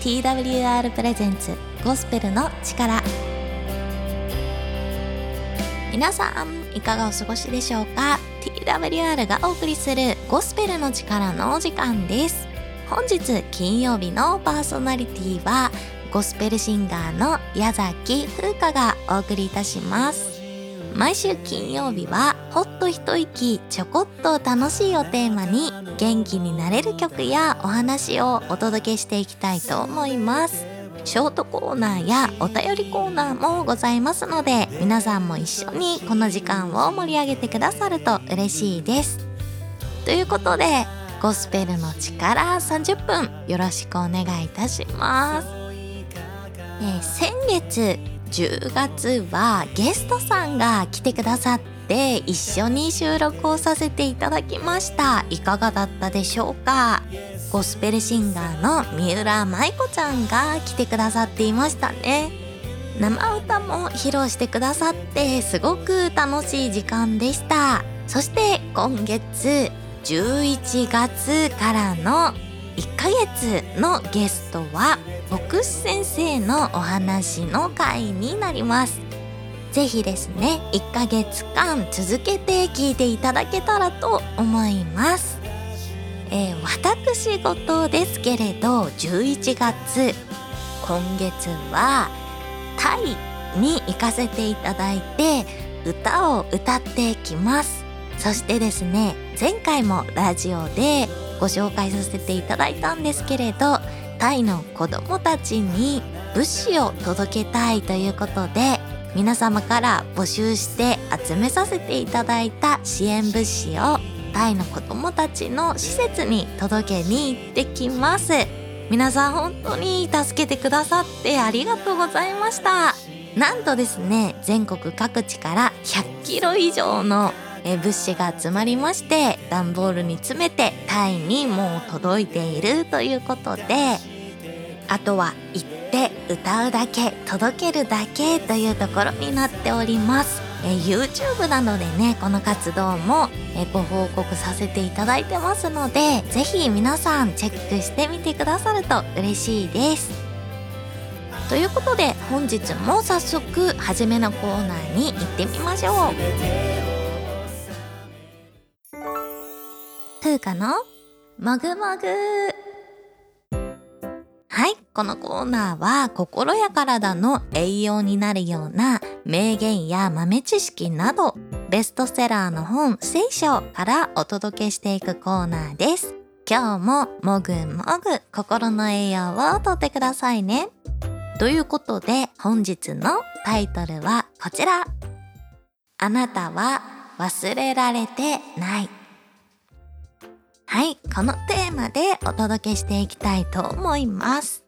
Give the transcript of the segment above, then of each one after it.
TWR プレゼンツゴスペルの力。皆さんいかがお過ごしでしょうか？TWR がお送りするゴスペルの力のお時間です。本日金曜日のパーソナリティはゴスペルシンガーの矢崎風花がお送りいたします。毎週金曜日はほっと一息ちょこっと楽しいをテーマに元気になれる曲やお話をお届けしていきたいと思います。ショートコーナーやお便りコーナーもございますので皆さんも一緒にこの時間を盛り上げてくださると嬉しいです。ということでゴスペルの力30分よろしくお願いいたします、えー、先月10月はゲストさんが来てくださって一緒に収録をさせていただきました。いかがだったでしょうか？ゴスペルシンガーの三浦舞子ちゃんが来てくださっていましたね。生歌も披露してくださってすごく楽しい時間でした。そして今月11月からの1ヶ月のゲストは牧師先生のお話の回になります。ぜひですね1ヶ月間続けて聞いていただけたらと思います。えー、私事ですけれど11月今月はタイに行かせていただいて歌を歌ってきます。そしてですね前回もラジオでご紹介させていただいたんですけれどタイの子どもたちに物資を届けたいということで皆様から募集して集めさせていただいた支援物資をタイの子どもたちの施設に届けに行ってきます。皆さん本当に助けてくださってありがとうございました。なんとですね全国各地から100キロ以上のえ物資が集まりまして段ボールに詰めてタイにもう届いているということであとは行って歌うだけ届けるだけというところになっております。え YouTube などでねこの活動もえご報告させていただいてますので是非皆さんチェックしてみてくださると嬉しいです。ということで本日も早速初めのコーナーに行ってみましょう。風花のもぐもぐはい、このコーナーは心や体の栄養になるような名言や豆知識などベストセラーの本聖書からお届けしていくコーナーです。今日ももぐもぐ心の栄養をとってくださいね。ということで本日のタイトルはこちら。あなたは忘れられてない。はい、このテーマでお届けしていきたいと思います。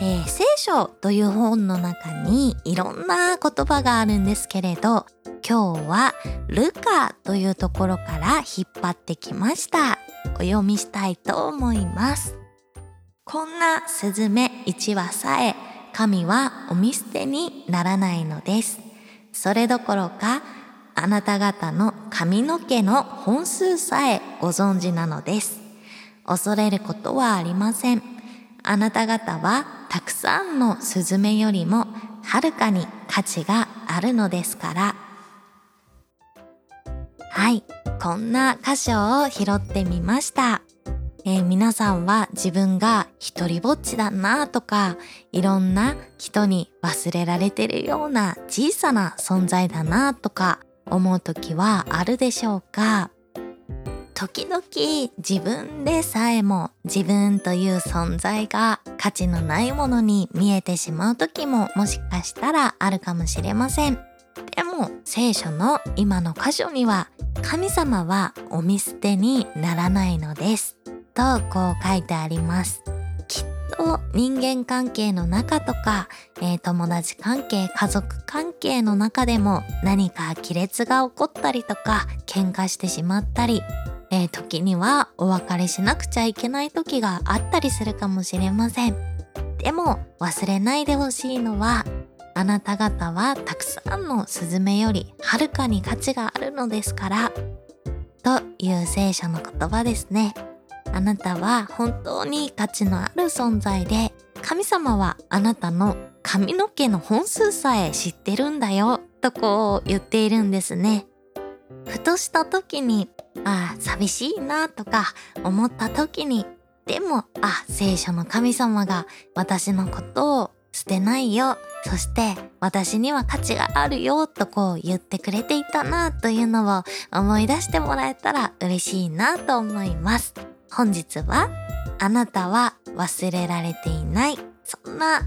えー、聖書という本の中にいろんな言葉があるんですけれど、今日はルカというところから引っ張ってきました。お読みしたいと思います。こんなスズメ1羽さえ神はお見捨てにならないのです。それどころかあなた方の髪の毛の本数さえご存知なのです。恐れることはありません。あなた方はたくさんのスズメよりもはるかに価値があるのですから。はい、こんな箇所を拾ってみました。えー、皆さんは自分が一人ぼっちだなとか、いろんな人に忘れられてるような小さな存在だなとか、思う時はあるでしょうか？時々自分でさえも自分という存在が価値のないものに見えてしまう時ももしかしたらあるかもしれません。でも聖書の今の箇所には神様はお見捨てにならないのですとこう書いてあります。と人間関係の中とか、えー、友達関係家族関係の中でも何か亀裂が起こったりとか喧嘩してしまったり、えー、時にはお別れしなくちゃいけない時があったりするかもしれませんでも忘れないでほしいのはあなた方はたくさんのスズメよりはるかに価値があるのですからという聖書の言葉ですね。あなたは本当に価値のある存在で神様はあなたの髪の毛の本数さえ知ってるんだよとこう言っているんですね。ふとした時に、ああ、寂しいなとか思った時に、でも、あ、聖書の神様が私のことを捨てないよ。そして私には価値があるよとこう言ってくれていたなというのを思い出してもらえたら嬉しいなと思います。本日はあなたは忘れられていない。そんな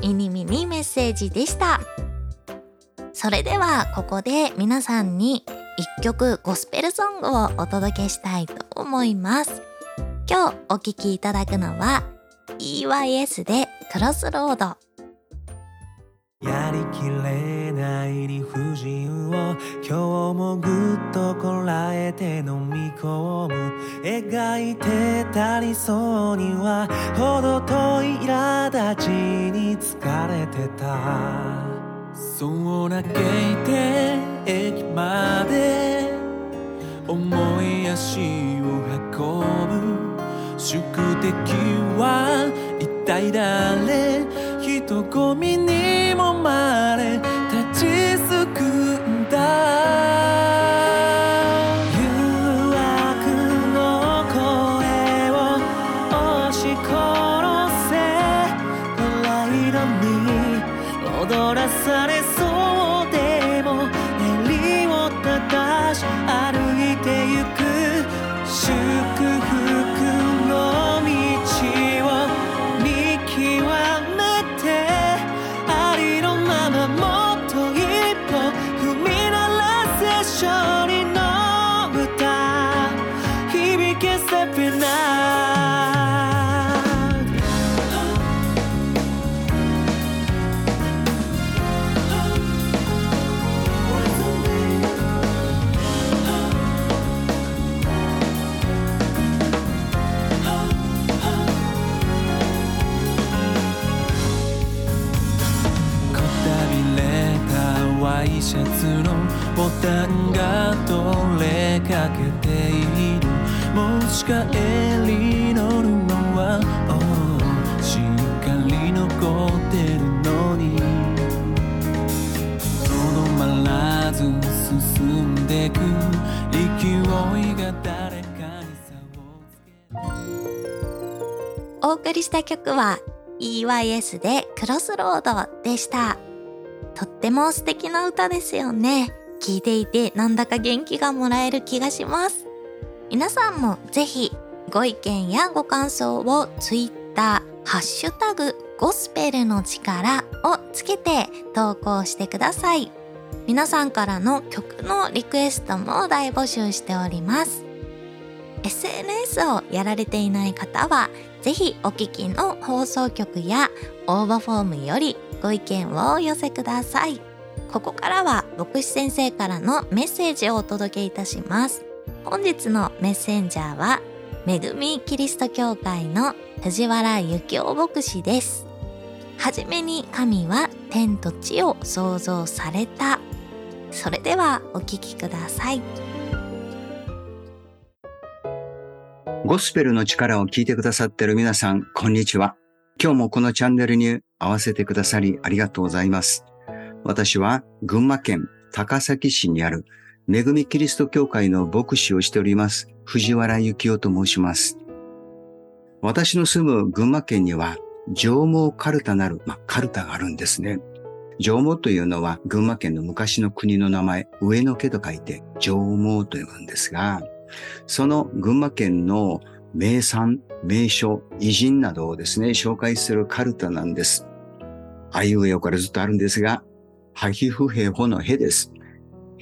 ミニミニメッセージでした。それではここで皆さんに一曲ゴスペルソングをお届けしたいと思います。今日お聴きいただくのは EYS でクロスロード。やりきれない理不尽を今日もぐっとこらえて飲み込む。描いてた理想には程遠い苛立ちに疲れてた。そう嘆いて駅まで重い足を運ぶ。宿敵は一体誰？人混みにもしか襟の布は、oh、しっかり残ってるのにとどまらず進んでく勢いが誰かに差をつけお送りした曲は EYS でクロスロードでした。とっても素敵な歌ですよね。聞いていてなんだか元気がもらえる気がします。皆さんもぜひご意見やご感想を Twitter、ハッシュタグゴスペルの力をつけて投稿してください。皆さんからの曲のリクエストも大募集しております。SNS をやられていない方は、ぜひお聞きの放送局や応募フォームよりご意見をお寄せください。ここからは牧師先生からのメッセージをお届けいたします。本日のメッセンジャーは、恵みキリスト教会の藤原幸雄牧師です。はじめに神は天と地を創造された。それではお聞きください。ゴスペルの力を聞いてくださってる皆さん、こんにちは。今日もこのチャンネルに合わせてくださりありがとうございます。私は群馬県高崎市にある恵みキリスト教会の牧師をしております、藤原幸雄と申します。私の住む群馬県には上毛カルタなる、まあ、カルタがあるんですね。上毛というのは群馬県の昔の国の名前、上の毛と書いて上毛と呼ぶんですが、その群馬県の名産、名所、偉人などをですね、紹介するカルタなんです。あいうえおからずっとあるんですが、ハヒフヘホのヘです。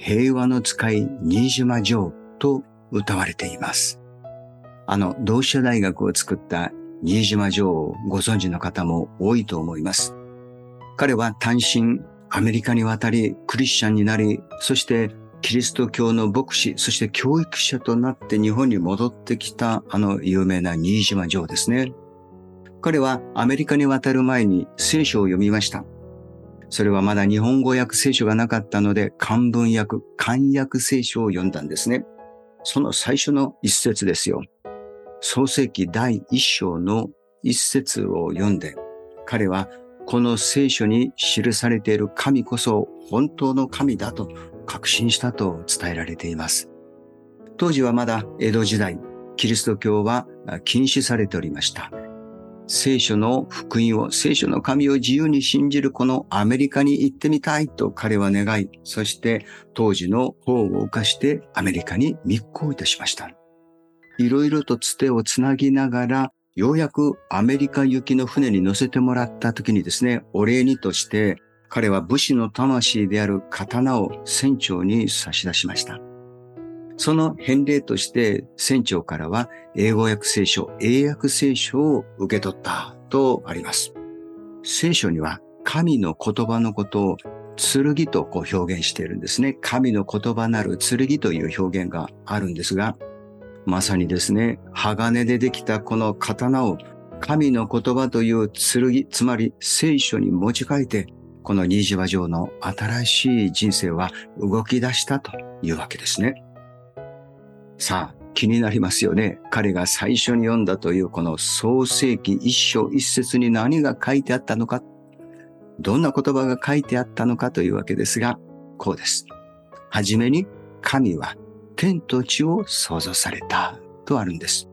平和の使い、新島城と歌われています。あの、同志社大学を作った新島城をご存知の方も多いと思います。彼は単身アメリカに渡り、クリスチャンになり、そしてキリスト教の牧師、そして教育者となって日本に戻ってきたあの有名な新島城ですね。彼はアメリカに渡る前に聖書を読みました。それはまだ日本語訳聖書がなかったので漢文訳、漢訳聖書を読んだんですね。その最初の一節ですよ。創世記第一章の一節を読んで、彼はこの聖書に記されている神こそ本当の神だと確信したと伝えられています。当時はまだ江戸時代、キリスト教は禁止されておりました。聖書の福音を、聖書の神を自由に信じるこのアメリカに行ってみたいと彼は願い、そして当時の法を犯してアメリカに密航いたしました。いろいろとつてをつなぎながら、ようやくアメリカ行きの船に乗せてもらった時にですね、お礼にとして彼は武士の魂である刀を船長に差し出しました。その返礼として船長からは英語訳聖書、英訳聖書を受け取ったとあります。聖書には神の言葉のことを剣とこう表現しているんですね。神の言葉なる剣という表現があるんですが、まさにですね、鋼でできたこの刀を神の言葉という剣、つまり聖書に持ち替えて、この新島城の新しい人生は動き出したというわけですね。さあ、気になりますよね。彼が最初に読んだというこの創世記一章一節に何が書いてあったのか、どんな言葉が書いてあったのかというわけですが、こうです。はじめに神は天と地を創造されたとあるんです。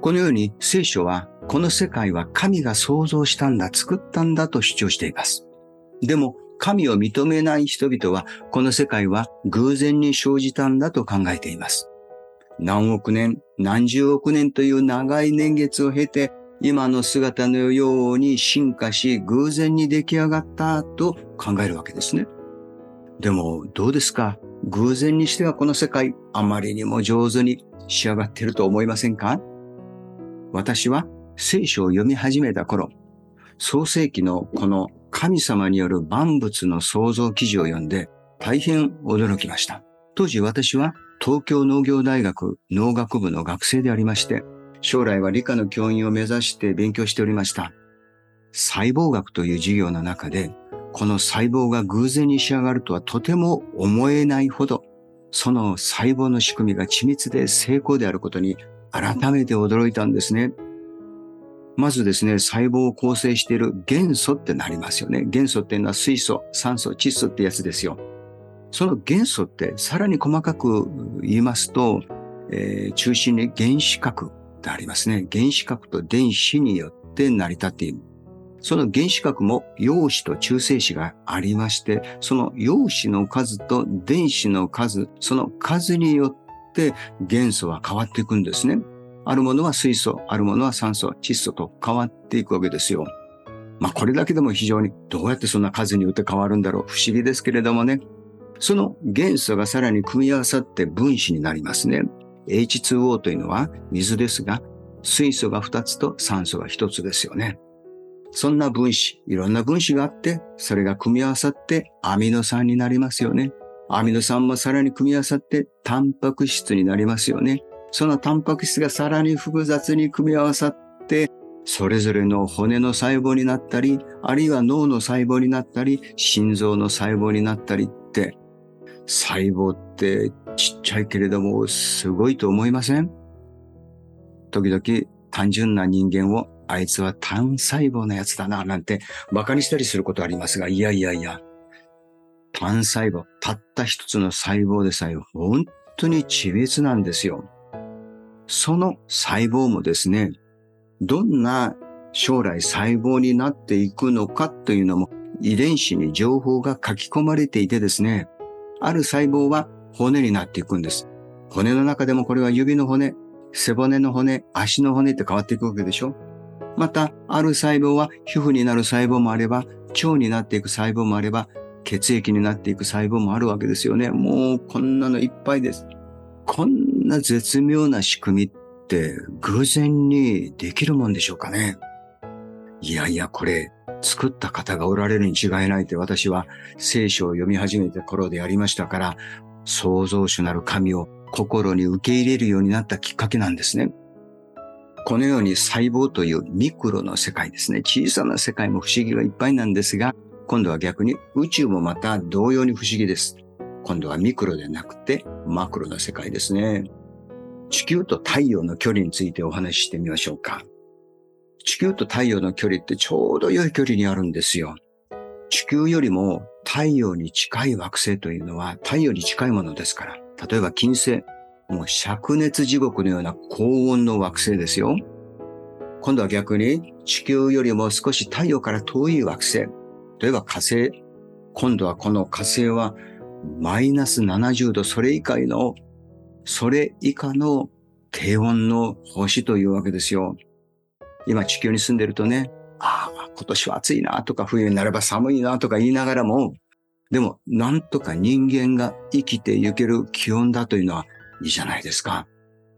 このように聖書はこの世界は神が創造したんだ、作ったんだと主張しています。でも神を認めない人々はこの世界は偶然に生じたんだと考えています。何億年、何十億年という長い年月を経て、今の姿のように進化し、偶然に出来上がったと考えるわけですね。でも、どうですか？偶然にしてはこの世界、あまりにも上手に仕上がっていると思いませんか？私は聖書を読み始めた頃、創世記のこの神様による万物の創造記事を読んで大変驚きました。当時私は東京農業大学農学部の学生でありまして、将来は理科の教員を目指して勉強しておりました。細胞学という授業の中で、この細胞が偶然に仕上がるとはとても思えないほど、その細胞の仕組みが緻密で成功であることに改めて驚いたんですね。まずですね、細胞を構成している元素ってなりますよね。元素っていうのは水素、酸素、窒素ってやつですよ。その元素ってさらに細かく言いますと、えー、中心に原子核ってありますね。原子核と電子によって成り立っている。その原子核も陽子と中性子がありまして、その陽子の数と電子の数、その数によって元素は変わっていくんですね。あるものは水素、あるものは酸素、窒素と変わっていくわけですよ。まあこれだけでも非常にどうやってそんな数によって変わるんだろう不思議ですけれどもね。その元素がさらに組み合わさって分子になりますね。H2O というのは水ですが、水素が2つと酸素が1つですよね。そんな分子、いろんな分子があって、それが組み合わさってアミノ酸になりますよね。アミノ酸もさらに組み合わさってタンパク質になりますよね。そのタンパク質がさらに複雑に組み合わさって、それぞれの骨の細胞になったり、あるいは脳の細胞になったり、心臓の細胞になったり、細胞ってちっちゃいけれどもすごいと思いません？時々単純な人間をあいつは単細胞のやつだななんて馬鹿にしたりすることありますが、いやいやいや、単細胞、たった一つの細胞でさえ本当に緻密なんですよ。その細胞もですね、どんな将来細胞になっていくのかというのも遺伝子に情報が書き込まれていてですね、ある細胞は骨になっていくんです。骨の中でもこれは指の骨、背骨の骨、足の骨って変わっていくわけでしょまた、ある細胞は皮膚になる細胞もあれば、腸になっていく細胞もあれば、血液になっていく細胞もあるわけですよね。もうこんなのいっぱいです。こんな絶妙な仕組みって偶然にできるもんでしょうかね。いやいや、これ作った方がおられるに違いないって私は聖書を読み始めた頃でありましたから、創造主なる神を心に受け入れるようになったきっかけなんですね。このように細胞というミクロの世界ですね。小さな世界も不思議がいっぱいなんですが、今度は逆に宇宙もまた同様に不思議です。今度はミクロでなくてマクロな世界ですね。地球と太陽の距離についてお話ししてみましょうか。地球と太陽の距離ってちょうど良い距離にあるんですよ。地球よりも太陽に近い惑星というのは太陽に近いものですから。例えば金星、もう灼熱地獄のような高温の惑星ですよ。今度は逆に地球よりも少し太陽から遠い惑星。例えば火星。今度はこの火星はマイナス70度、それ以下の、それ以下の低温の星というわけですよ。今地球に住んでるとね、ああ、今年は暑いなとか冬になれば寒いなとか言いながらも、でもなんとか人間が生きていける気温だというのはいいじゃないですか。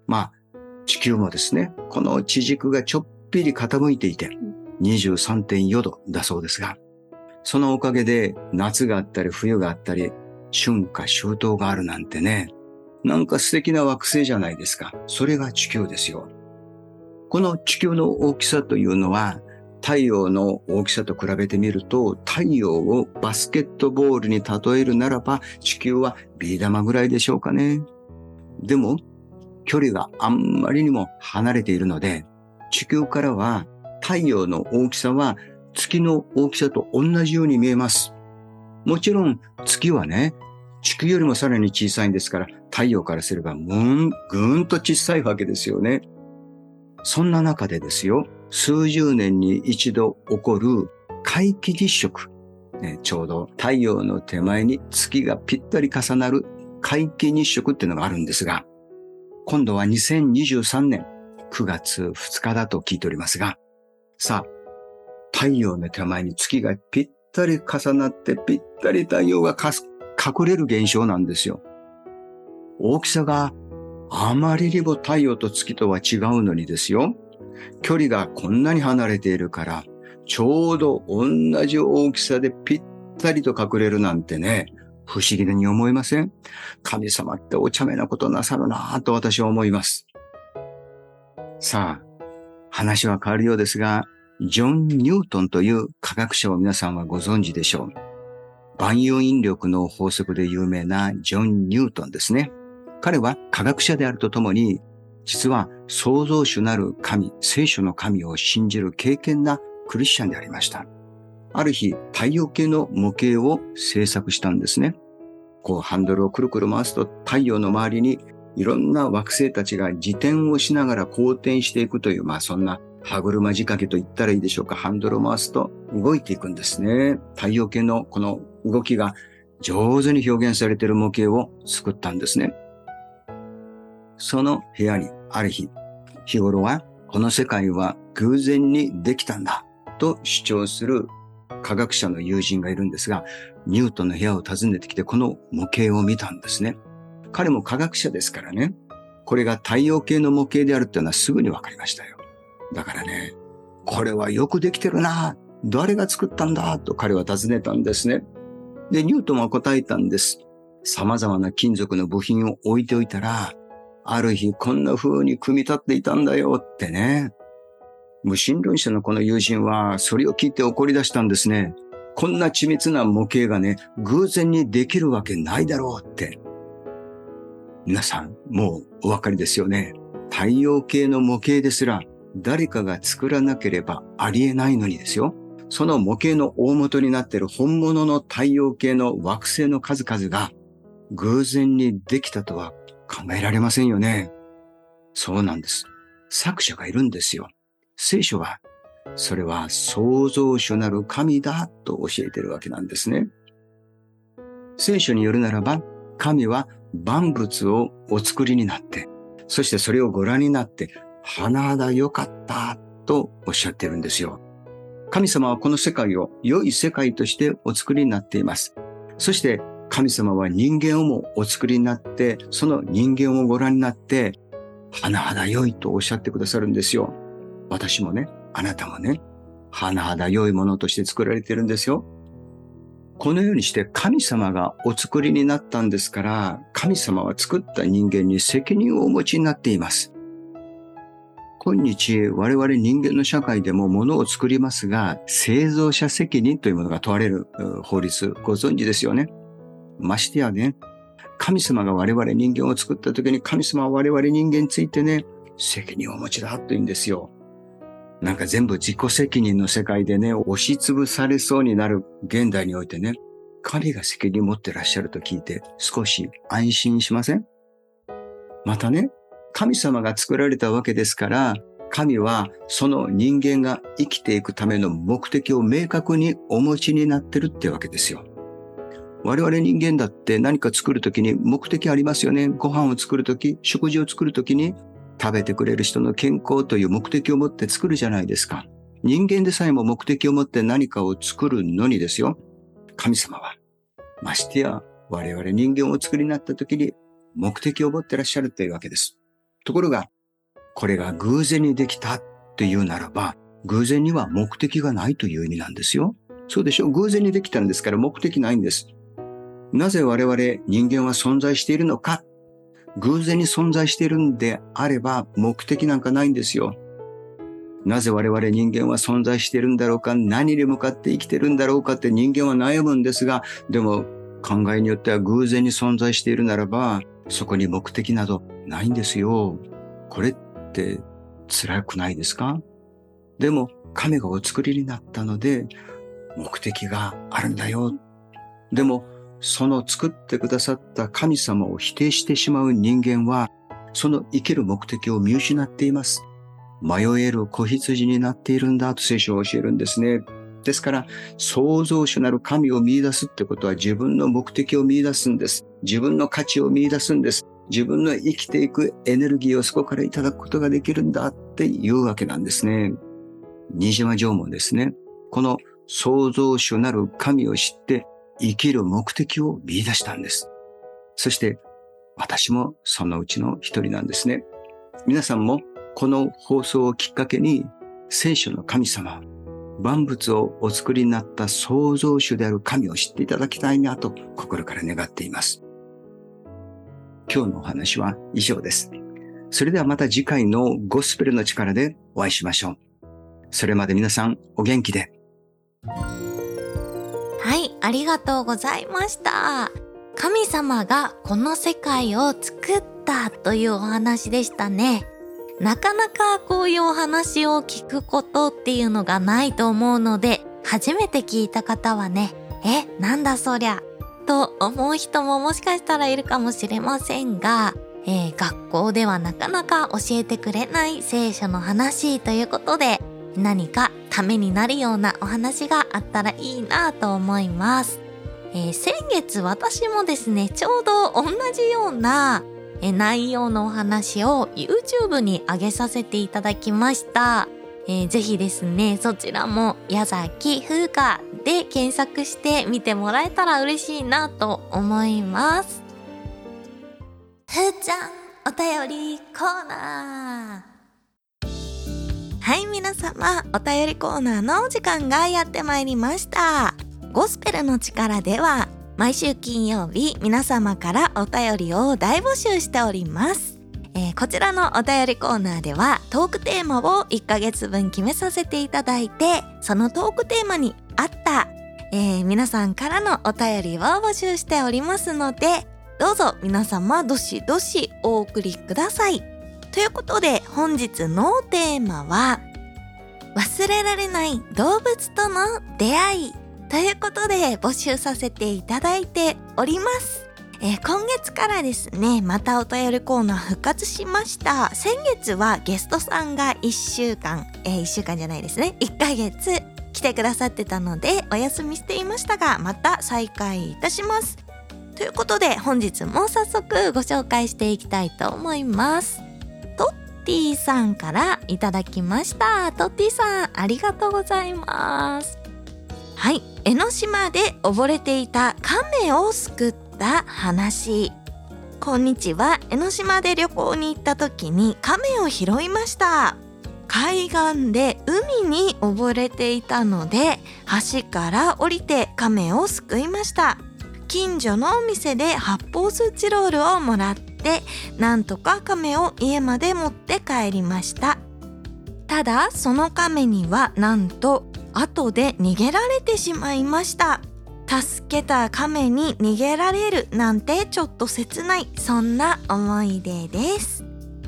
まあ、地球もですね、この地軸がちょっぴり傾いていて、23.4度だそうですが、そのおかげで夏があったり冬があったり、春夏秋冬があるなんてね、なんか素敵な惑星じゃないですか。それが地球ですよ。この地球の大きさというのは、太陽の大きさと比べてみると、太陽をバスケットボールに例えるならば、地球はビー玉ぐらいでしょうかね。でも、距離があんまりにも離れているので、地球からは太陽の大きさは月の大きさと同じように見えます。もちろん月はね、地球よりもさらに小さいんですから、太陽からすればぐん、ぐんと小さいわけですよね。そんな中でですよ、数十年に一度起こる皆既日食。ね、ちょうど太陽の手前に月がぴったり重なる皆既日食っていうのがあるんですが、今度は2023年9月2日だと聞いておりますが、さあ、太陽の手前に月がぴったり重なってぴったり太陽が隠れる現象なんですよ。大きさがあまりにも太陽と月とは違うのにですよ。距離がこんなに離れているから、ちょうど同じ大きさでぴったりと隠れるなんてね、不思議に思いません？神様ってお茶目なことなさるなぁと私は思います。さあ、話は変わるようですが、ジョン・ニュートンという科学者を皆さんはご存知でしょう。万有引力の法則で有名なジョン・ニュートンですね。彼は科学者であるとともに、実は創造主なる神、聖書の神を信じる敬虔なクリスチャンでありました。ある日、太陽系の模型を制作したんですね。こうハンドルをくるくる回すと太陽の周りにいろんな惑星たちが自転をしながら公転していくという、まあそんな歯車仕掛けと言ったらいいでしょうか。ハンドルを回すと動いていくんですね。太陽系のこの動きが上手に表現されている模型を作ったんですね。その部屋にある日、日頃はこの世界は偶然にできたんだと主張する科学者の友人がいるんですが、ニュートンの部屋を訪ねてきてこの模型を見たんですね。彼も科学者ですからね。これが太陽系の模型であるっていうのはすぐに分かりましたよ。だからね、これはよくできてるな。誰が作ったんだと彼は尋ねたんですね。で、ニュートンは答えたんです。様々な金属の部品を置いておいたら、ある日こんな風に組み立っていたんだよってね。無神論者のこの友人はそれを聞いて怒り出したんですね。こんな緻密な模型がね、偶然にできるわけないだろうって。皆さん、もうお分かりですよね。太陽系の模型ですら、誰かが作らなければありえないのにですよ。その模型の大元になっている本物の太陽系の惑星の数々が偶然にできたとは考えられませんよね。そうなんです。作者がいるんですよ。聖書は、それは創造主なる神だと教えてるわけなんですね。聖書によるならば、神は万物をお作りになって、そしてそれをご覧になって、花だ良かったとおっしゃってるんですよ。神様はこの世界を良い世界としてお作りになっています。そして神様は人間をもお作りになって、その人間をご覧になって、花だ良いとおっしゃってくださるんですよ。私もね、あなたもね、花だ良いものとして作られてるんですよ。このようにして神様がお作りになったんですから、神様は作った人間に責任をお持ちになっています。今日、我々人間の社会でも物を作りますが、製造者責任というものが問われる法律、ご存知ですよね。ましてやね、神様が我々人間を作った時に神様は我々人間についてね、責任をお持ちだと言うんですよ。なんか全部自己責任の世界でね、押しつぶされそうになる現代においてね、神が責任持ってらっしゃると聞いて少し安心しません？またね、神様が作られたわけですから、神はその人間が生きていくための目的を明確にお持ちになってるってわけですよ。我々人間だって何か作るときに目的ありますよね。ご飯を作るとき、食事を作るときに食べてくれる人の健康という目的を持って作るじゃないですか。人間でさえも目的を持って何かを作るのにですよ。神様は、ましてや我々人間を作りになった時に目的を持ってらっしゃるというわけです。ところが、これが偶然にできたっていうならば、偶然には目的がないという意味なんですよ。そうでしょ偶然にできたんですから目的ないんです。なぜ我々人間は存在しているのか偶然に存在しているんであれば目的なんかないんですよ。なぜ我々人間は存在しているんだろうか何に向かって生きてるんだろうかって人間は悩むんですが、でも考えによっては偶然に存在しているならば、そこに目的などないんですよ。これって辛くないですか？でも神がお作りになったので目的があるんだよ。でもその作ってくださった神様を否定してしまう人間は、その生きる目的を見失っています。迷える子羊になっているんだと聖書を教えるんですね。ですから、創造主なる神を見出すってことは自分の目的を見出すんです。自分の価値を見出すんです。自分の生きていくエネルギーをそこからいただくことができるんだっていうわけなんですね。新島城門ですね。この創造主なる神を知って生きる目的を見出したんです。そして私もそのうちの一人なんですね。皆さんもこの放送をきっかけに聖書の神様、万物をお作りになった創造主である神を知っていただきたいなと心から願っています。今日のお話は以上です。それではまた次回のゴスペルの力でお会いしましょう。それまで皆さんお元気で。ありがとうございました。神様がこの世界を作ったというお話でしたね。なかなかこういうお話を聞くことっていうのがないと思うので、初めて聞いた方はね、え、なんだそりゃ、と思う人ももしかしたらいるかもしれませんが、えー、学校ではなかなか教えてくれない聖書の話ということで、何かためになるようなお話があったらいいなと思います。えー、先月私もですね、ちょうど同じようなえ内容のお話を YouTube に上げさせていただきました。えー、ぜひですね、そちらも矢崎風花で検索して見てもらえたら嬉しいなと思います。ふーちゃん、お便りコーナー。はい、皆様、お便りコーナーのお時間がやってまいりました。ゴスペルの力では、毎週金曜日、皆様からお便りを大募集しております。えー、こちらのお便りコーナーでは、トークテーマを1ヶ月分決めさせていただいて、そのトークテーマに合った、えー、皆さんからのお便りを募集しておりますので、どうぞ皆様どしどしお送りください。ということで本日のテーマは忘れられない動物との出会いということで募集させていただいております。えー、今月からですね、またお便りコーナー復活しました。先月はゲストさんが1週間、えー、1週間じゃないですね、1ヶ月来てくださってたのでお休みしていましたが、また再開いたします。ということで本日も早速ご紹介していきたいと思います。ティさんからいただきました。トッティさん、ありがとうございます。はい、江ノ島で溺れていた亀を救った話。こんにちは。江ノ島で旅行に行った時に亀を拾いました。海岸で海に溺れていたので橋から降りて亀を救いました近所のお店で発泡スチロールをもらっでなんとか亀を家まで持って帰りました。ただその亀にはなんと後で逃げられてしまいました。助けた亀に逃げられるなんてちょっと切ないそんな思い出です。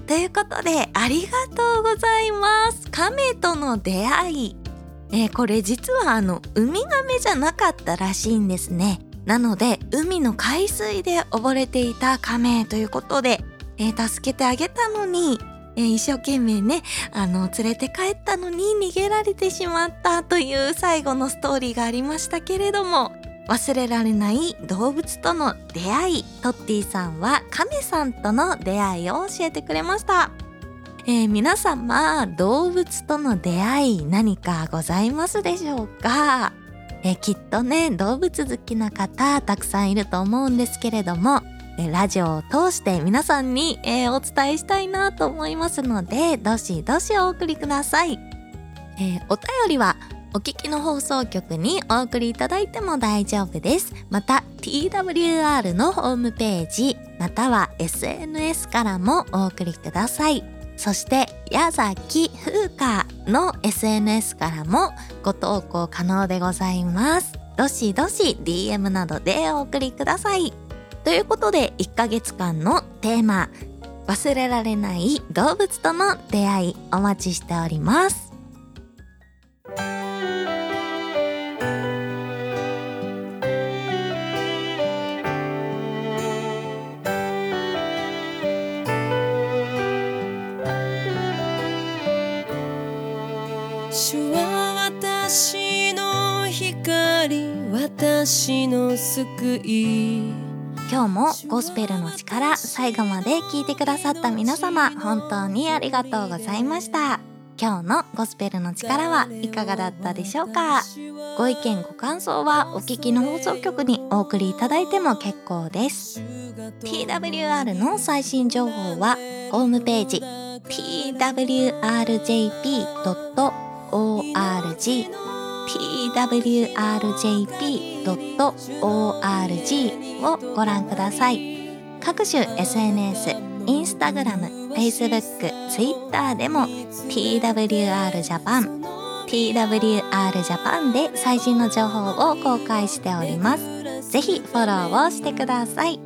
ということでありがとうございます。亀との出会い。えー、これ実はあのウミガメじゃなかったらしいんですね。なので海の海水で溺れていた亀ということで、えー、助けてあげたのに、えー、一生懸命ねあの連れて帰ったのに逃げられてしまったという最後のストーリーがありましたけれども忘れられない動物との出会いトッティさんは亀さんとの出会いを教えてくれました。えー、皆様動物との出会い何かございますでしょうか、え、きっとね動物好きな方たくさんいると思うんですけれどもラジオを通して皆さんに、えー、お伝えしたいなと思いますのでどしどしお送りください、えー、お便りはお聞きの放送局にお送りいただいても大丈夫です。また TWR のホームページまたは SNS からもお送りください。そして矢崎風花の SNS からもご投稿可能でございます。どしどし DM などでお送りください。ということで1ヶ月間のテーマ忘れられない動物との出会いお待ちしております。救い今日もゴスペルの力最後まで聞いてくださった皆様本当にありがとうございました。今日のゴスペルの力はいかがだったでしょうか？ご意見ご感想はお聞きの放送局にお送りいただいても結構です。TWR の最新情報はホームページ twrjp.org twrjp.org をご覧ください。各種 SNS インスタグラム、Facebook、Twitter でも TWR ジャパン TWR ジャパンで最新の情報を公開しております。ぜひフォローをしてください。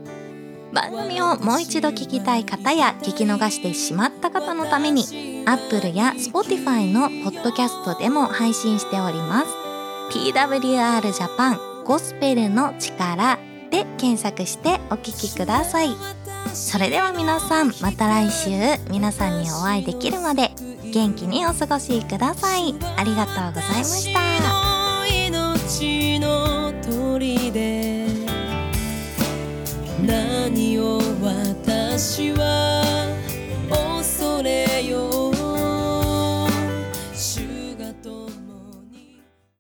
番組をもう一度聞きたい方や聞き逃してしまった方のために Apple や Spotify のポッドキャストでも配信しております。TWR ジャパンゴスペルの力で検索してお聞きください。それでは皆さんまた来週皆さんにお会いできるまで元気にお過ごしください。ありがとうございました。何を私は